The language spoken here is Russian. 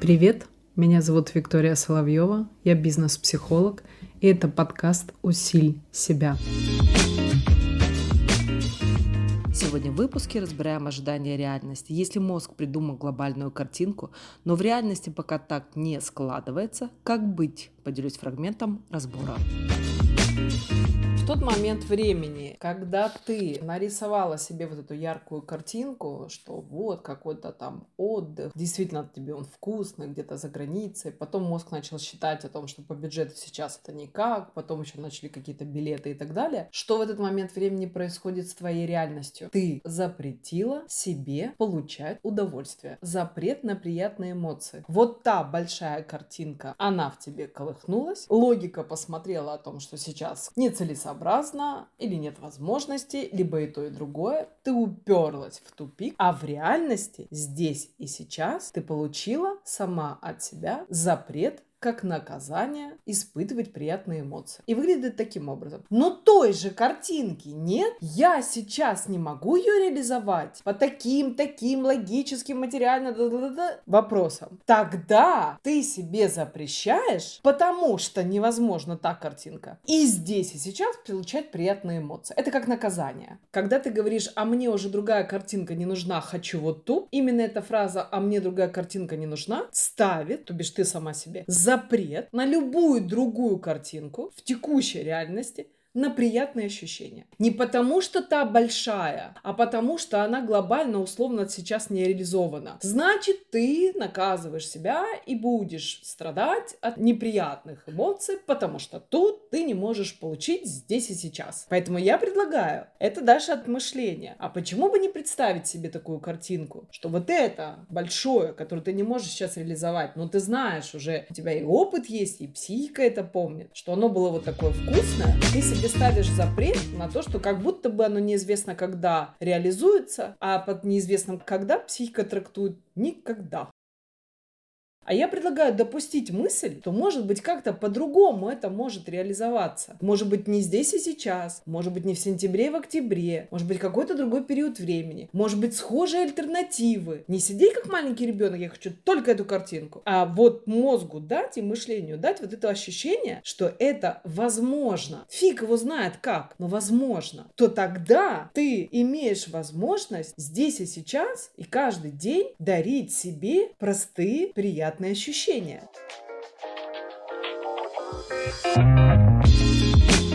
Привет, меня зовут Виктория Соловьева, я бизнес-психолог, и это подкаст «Усиль себя». Сегодня в выпуске разбираем ожидания реальности. Если мозг придумал глобальную картинку, но в реальности пока так не складывается, как быть? Поделюсь фрагментом разбора тот момент времени, когда ты нарисовала себе вот эту яркую картинку, что вот какой-то там отдых, действительно тебе он вкусный, где-то за границей, потом мозг начал считать о том, что по бюджету сейчас это никак, потом еще начали какие-то билеты и так далее, что в этот момент времени происходит с твоей реальностью? Ты запретила себе получать удовольствие. Запрет на приятные эмоции. Вот та большая картинка, она в тебе колыхнулась, логика посмотрела о том, что сейчас нецелесообразно целесообразно или нет возможности, либо и то, и другое, ты уперлась в тупик, а в реальности здесь и сейчас ты получила сама от себя запрет как наказание испытывать приятные эмоции. И выглядит таким образом. Но той же картинки нет. Я сейчас не могу ее реализовать по таким, таким логическим, материально да -да -да вопросам. Тогда ты себе запрещаешь, потому что невозможно та картинка. И здесь и сейчас получать приятные эмоции. Это как наказание. Когда ты говоришь, а мне уже другая картинка не нужна, хочу вот ту, именно эта фраза, а мне другая картинка не нужна, ставит, то бишь ты сама себе, запрет на любую другую картинку в текущей реальности – на приятные ощущения. Не потому, что та большая, а потому, что она глобально, условно, сейчас не реализована. Значит, ты наказываешь себя и будешь страдать от неприятных эмоций, потому что тут ты не можешь получить здесь и сейчас. Поэтому я предлагаю, это дальше от мышления. А почему бы не представить себе такую картинку, что вот это большое, которое ты не можешь сейчас реализовать, но ты знаешь уже, у тебя и опыт есть, и психика это помнит, что оно было вот такое вкусное, ты себе себе ставишь запрет на то, что как будто бы оно неизвестно когда реализуется, а под неизвестным когда психика трактует никогда. А я предлагаю допустить мысль, что, может быть, как-то по-другому это может реализоваться. Может быть, не здесь и сейчас, может быть, не в сентябре и в октябре, может быть, какой-то другой период времени, может быть, схожие альтернативы. Не сидеть как маленький ребенок, я хочу только эту картинку, а вот мозгу дать и мышлению дать вот это ощущение, что это возможно. Фиг его знает как, но возможно. То тогда ты имеешь возможность здесь и сейчас и каждый день дарить себе простые, приятные приятные ощущения. Thank you.